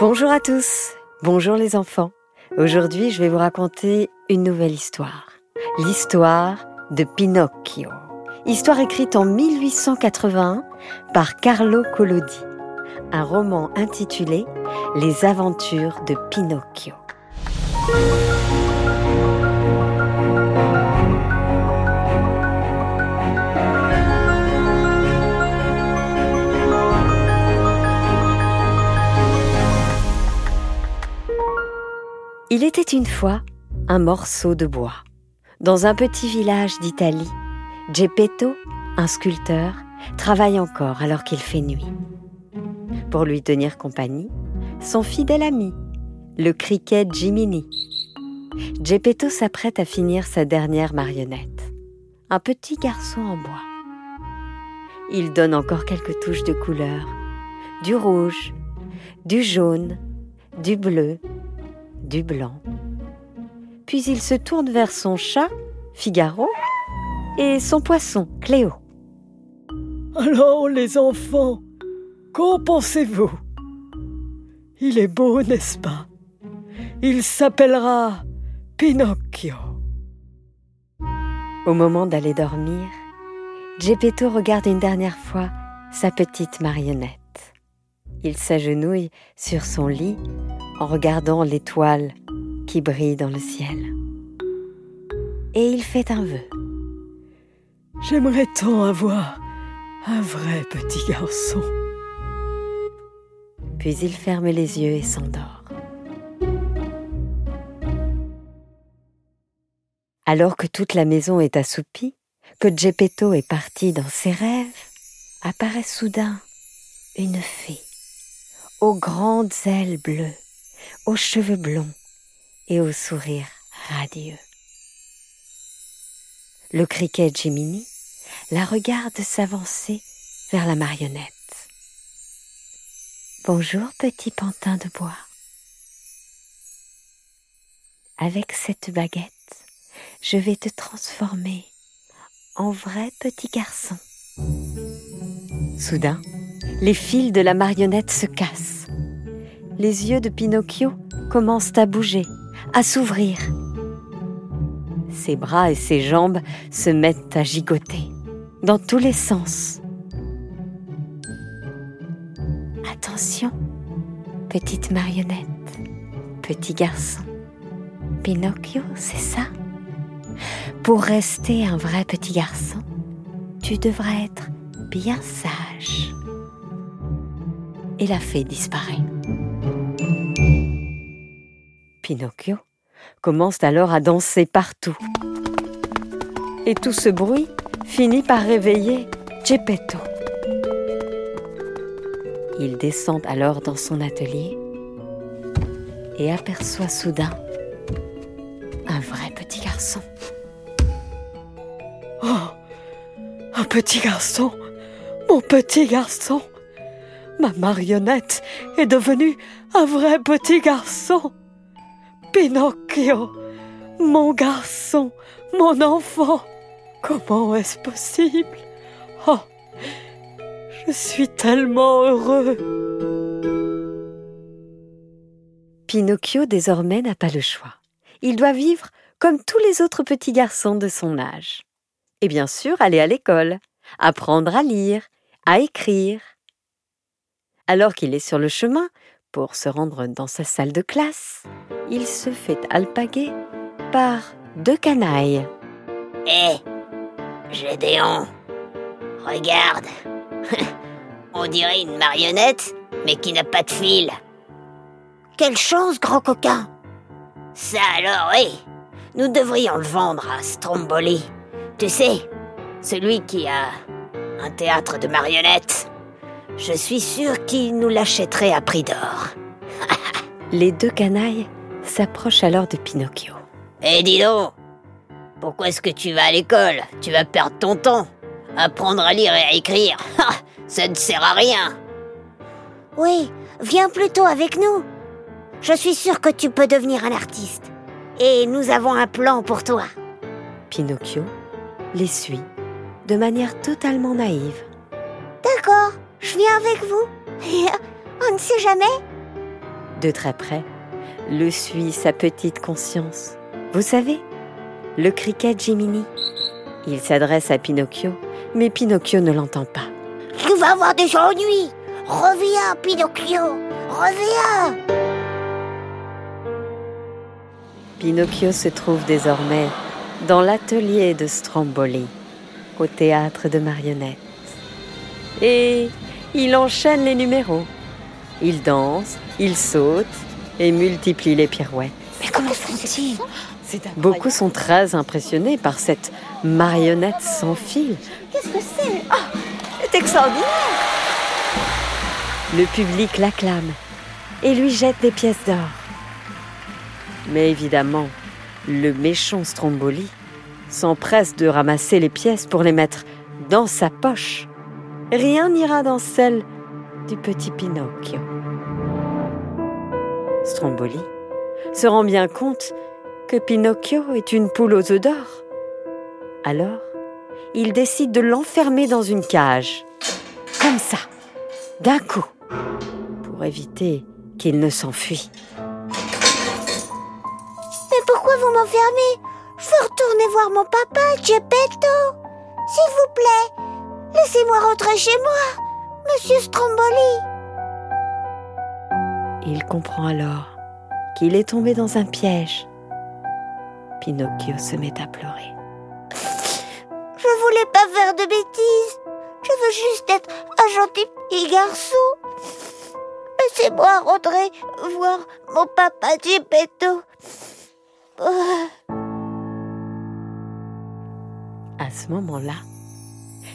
Bonjour à tous, bonjour les enfants. Aujourd'hui, je vais vous raconter une nouvelle histoire. L'histoire de Pinocchio. Histoire écrite en 1881 par Carlo Collodi. Un roman intitulé Les aventures de Pinocchio. Il était une fois un morceau de bois. Dans un petit village d'Italie, Geppetto, un sculpteur, travaille encore alors qu'il fait nuit. Pour lui tenir compagnie, son fidèle ami, le criquet Jiminy. Geppetto s'apprête à finir sa dernière marionnette, un petit garçon en bois. Il donne encore quelques touches de couleur, du rouge, du jaune, du bleu, du blanc. Puis il se tourne vers son chat, Figaro, et son poisson, Cléo. Alors, les enfants, qu'en pensez-vous? Il est beau, n'est-ce pas? Il s'appellera Pinocchio. Au moment d'aller dormir, Geppetto regarde une dernière fois sa petite marionnette. Il s'agenouille sur son lit en regardant l'étoile qui brille dans le ciel. Et il fait un vœu. J'aimerais tant avoir un vrai petit garçon. Puis il ferme les yeux et s'endort. Alors que toute la maison est assoupie, que Geppetto est parti dans ses rêves, apparaît soudain une fée aux grandes ailes bleues aux cheveux blonds et au sourire radieux. Le criquet Jiminy la regarde s'avancer vers la marionnette. Bonjour petit pantin de bois. Avec cette baguette, je vais te transformer en vrai petit garçon. Soudain, les fils de la marionnette se cassent les yeux de Pinocchio commencent à bouger, à s'ouvrir. Ses bras et ses jambes se mettent à gigoter dans tous les sens. Attention, petite marionnette, petit garçon. Pinocchio, c'est ça? Pour rester un vrai petit garçon, tu devras être bien sage. Et la fée disparaît. Pinocchio commence alors à danser partout. Et tout ce bruit finit par réveiller Geppetto. Il descend alors dans son atelier et aperçoit soudain un vrai petit garçon. Oh, un petit garçon, mon petit garçon. Ma marionnette est devenue un vrai petit garçon. Pinocchio, mon garçon, mon enfant, comment est-ce possible? Oh, je suis tellement heureux. Pinocchio désormais n'a pas le choix. Il doit vivre comme tous les autres petits garçons de son âge. Et bien sûr aller à l'école, apprendre à lire, à écrire. Alors qu'il est sur le chemin pour se rendre dans sa salle de classe, il se fait alpaguer par deux canailles. Hé, Gédéon, regarde. On dirait une marionnette, mais qui n'a pas de fil. Quelle chance, grand coquin Ça alors, hé Nous devrions le vendre à Stromboli. Tu sais, celui qui a un théâtre de marionnettes. Je suis sûr qu'il nous l'achèterait à prix d'or. Les deux canailles s'approchent alors de Pinocchio. Eh dis donc Pourquoi est-ce que tu vas à l'école? Tu vas perdre ton temps. Apprendre à lire et à écrire, ça ne sert à rien. Oui, viens plutôt avec nous. Je suis sûr que tu peux devenir un artiste. Et nous avons un plan pour toi. Pinocchio les suit de manière totalement naïve. D'accord, je viens avec vous. On ne sait jamais. De très près, le suit sa petite conscience. Vous savez, le criquet Jiminy. Il s'adresse à Pinocchio, mais Pinocchio ne l'entend pas. Tu vas avoir des ennuis. Reviens, Pinocchio. Reviens. Pinocchio se trouve désormais dans l'atelier de Stromboli, au théâtre de marionnettes. Et il enchaîne les numéros. Il danse, il saute et multiplie les pirouettes. Mais comment font-ils? Beaucoup sont très impressionnés par cette marionnette sans fil. Qu'est-ce que c'est? Ah, c'est extraordinaire Le public l'acclame et lui jette des pièces d'or. Mais évidemment, le méchant Stromboli s'empresse de ramasser les pièces pour les mettre dans sa poche. Rien n'ira dans celle du petit Pinocchio. Stromboli se rend bien compte que Pinocchio est une poule aux œufs d'or. Alors, il décide de l'enfermer dans une cage, comme ça, d'un coup, pour éviter qu'il ne s'enfuit. Mais pourquoi vous m'enfermez? Je veux retourner voir mon papa, Geppetto. S'il vous plaît, laissez-moi rentrer chez moi, monsieur Stromboli. Il comprend alors qu'il est tombé dans un piège. Pinocchio se met à pleurer. Je voulais pas faire de bêtises. Je veux juste être un gentil petit garçon. Laissez-moi rentrer voir mon papa Geppetto. À ce moment-là,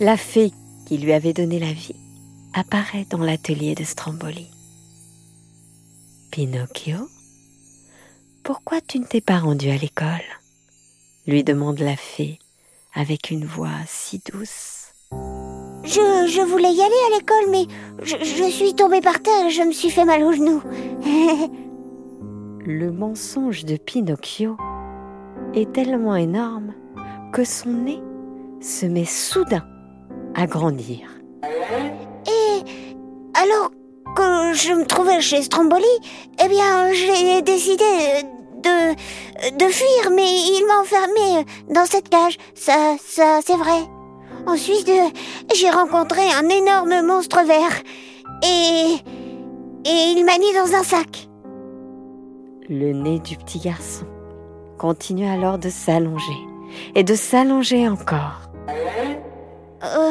la fée qui lui avait donné la vie apparaît dans l'atelier de Stromboli. Pinocchio, pourquoi tu ne t'es pas rendu à l'école? lui demande la fée avec une voix si douce. Je, je voulais y aller à l'école, mais je, je suis tombée par terre et je me suis fait mal au genou. Le mensonge de Pinocchio est tellement énorme que son nez se met soudain à grandir. Et alors je me trouvais chez Stromboli, eh bien, j'ai décidé de, de fuir, mais il m'a enfermé dans cette cage. Ça, ça, c'est vrai. Ensuite, j'ai rencontré un énorme monstre vert. Et, et il m'a mis dans un sac. Le nez du petit garçon continue alors de s'allonger et de s'allonger encore. Euh,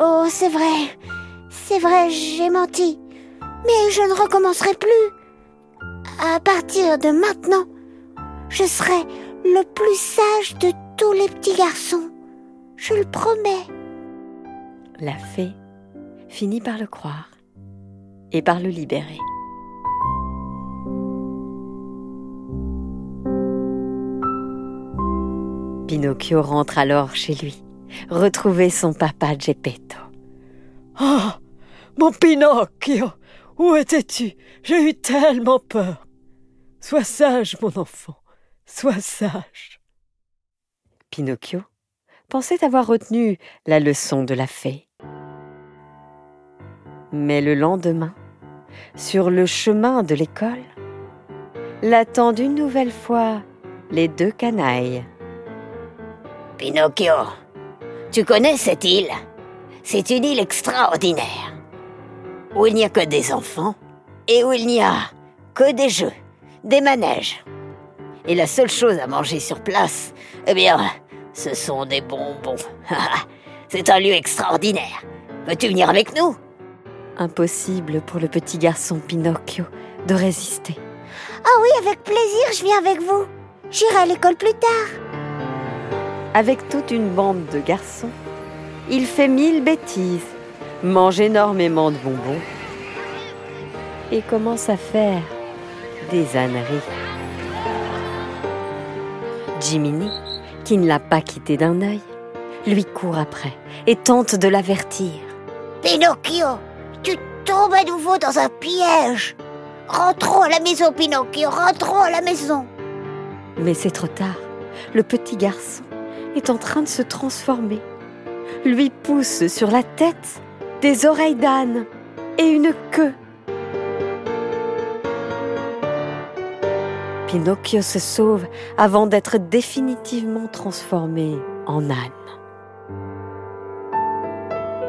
oh, c'est vrai. C'est vrai, j'ai menti. Mais je ne recommencerai plus. À partir de maintenant, je serai le plus sage de tous les petits garçons. Je le promets. La fée finit par le croire et par le libérer. Pinocchio rentre alors chez lui, retrouver son papa Geppetto. Oh, mon Pinocchio, où étais-tu? J'ai eu tellement peur. Sois sage, mon enfant, sois sage. Pinocchio pensait avoir retenu la leçon de la fée. Mais le lendemain, sur le chemin de l'école, l'attendent une nouvelle fois les deux canailles. Pinocchio, tu connais cette île? C'est une île extraordinaire, où il n'y a que des enfants et où il n'y a que des jeux, des manèges. Et la seule chose à manger sur place, eh bien, ce sont des bonbons. C'est un lieu extraordinaire. Veux-tu venir avec nous? Impossible pour le petit garçon Pinocchio de résister. Ah oui, avec plaisir, je viens avec vous. J'irai à l'école plus tard. Avec toute une bande de garçons, il fait mille bêtises, mange énormément de bonbons et commence à faire des âneries. Jiminy, qui ne l'a pas quitté d'un œil, lui court après et tente de l'avertir. Pinocchio, tu tombes à nouveau dans un piège. Rentrons à la maison, Pinocchio, rentrons à la maison. Mais c'est trop tard. Le petit garçon est en train de se transformer. Lui pousse sur la tête des oreilles d'âne et une queue. Pinocchio se sauve avant d'être définitivement transformé en âne.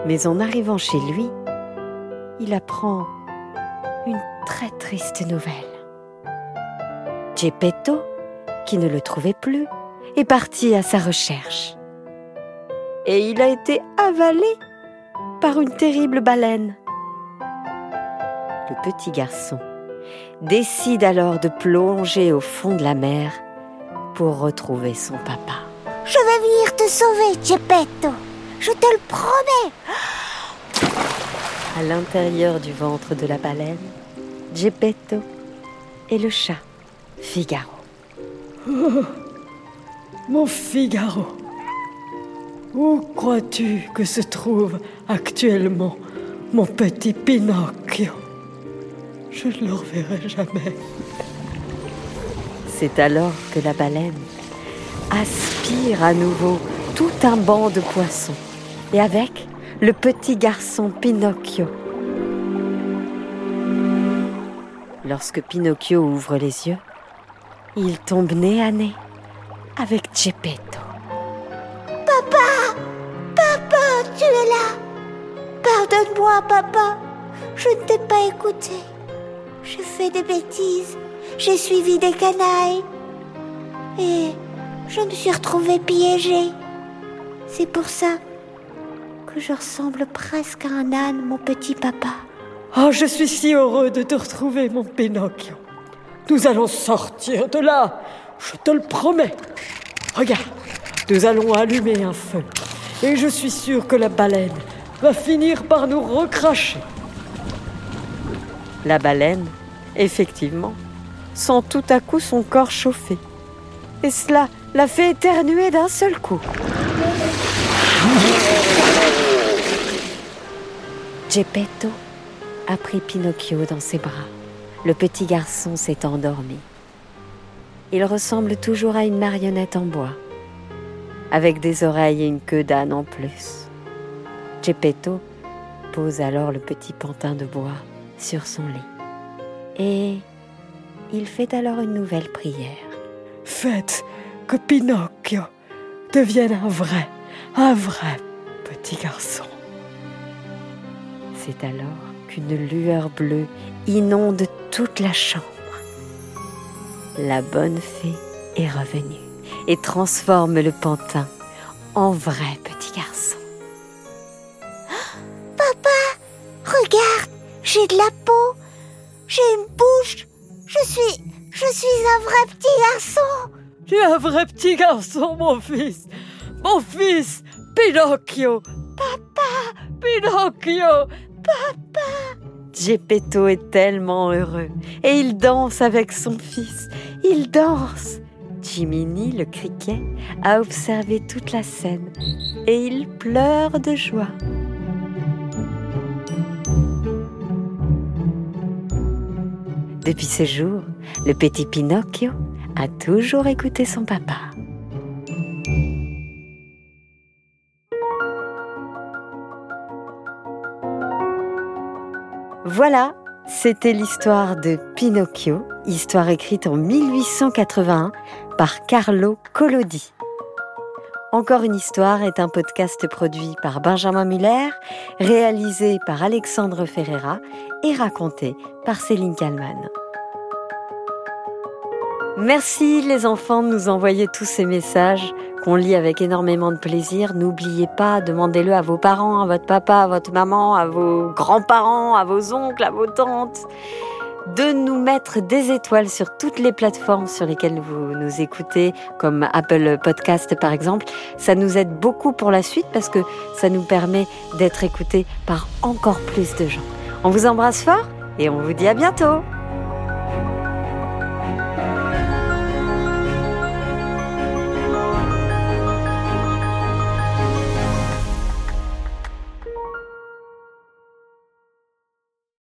Mais en arrivant chez lui, il apprend une très triste nouvelle. Geppetto, qui ne le trouvait plus, est parti à sa recherche. Et il a été avalé par une terrible baleine. Le petit garçon décide alors de plonger au fond de la mer pour retrouver son papa. Je vais venir te sauver, Geppetto. Je te le promets. À l'intérieur du ventre de la baleine, Geppetto et le chat Figaro. Oh, mon Figaro, où crois-tu que se trouve actuellement mon petit Pinocchio? Je ne le reverrai jamais. C'est alors que la baleine aspire à nouveau tout un banc de poissons et avec le petit garçon Pinocchio. Lorsque Pinocchio ouvre les yeux, il tombe nez à nez avec Geppetto. Pardonne-moi, papa. Je ne t'ai pas écouté. J'ai fait des bêtises. J'ai suivi des canailles. Et je me suis retrouvée piégée. C'est pour ça que je ressemble presque à un âne, mon petit papa. Oh, je suis si heureux de te retrouver, mon Pinocchio. Nous allons sortir de là, je te le promets. Regarde, nous allons allumer un feu. Et je suis sûr que la baleine va finir par nous recracher. La baleine, effectivement, sent tout à coup son corps chauffer. Et cela la fait éternuer d'un seul coup. Geppetto a pris Pinocchio dans ses bras. Le petit garçon s'est endormi. Il ressemble toujours à une marionnette en bois, avec des oreilles et une queue d'âne en plus. Geppetto pose alors le petit pantin de bois sur son lit. Et il fait alors une nouvelle prière. Faites que Pinocchio devienne un vrai, un vrai petit garçon. C'est alors qu'une lueur bleue inonde toute la chambre. La bonne fée est revenue et transforme le pantin en vrai petit j'ai de la peau, j'ai une bouche, je suis, je suis un vrai petit garçon. Tu es un vrai petit garçon, mon fils, mon fils, Pinocchio. Papa, Pinocchio, papa. Geppetto est tellement heureux et il danse avec son fils. Il danse. Jiminy, le criquet, a observé toute la scène et il pleure de joie. Depuis ce jour, le petit Pinocchio a toujours écouté son papa. Voilà, c'était l'histoire de Pinocchio, histoire écrite en 1881 par Carlo Collodi. Encore une histoire est un podcast produit par Benjamin Muller, réalisé par Alexandre Ferreira et raconté par Céline Kallmann. Merci les enfants de nous envoyer tous ces messages qu'on lit avec énormément de plaisir. N'oubliez pas, demandez-le à vos parents, à votre papa, à votre maman, à vos grands-parents, à vos oncles, à vos tantes, de nous mettre des étoiles sur toutes les plateformes sur lesquelles vous nous écoutez, comme Apple Podcast par exemple. Ça nous aide beaucoup pour la suite parce que ça nous permet d'être écoutés par encore plus de gens. On vous embrasse fort et on vous dit à bientôt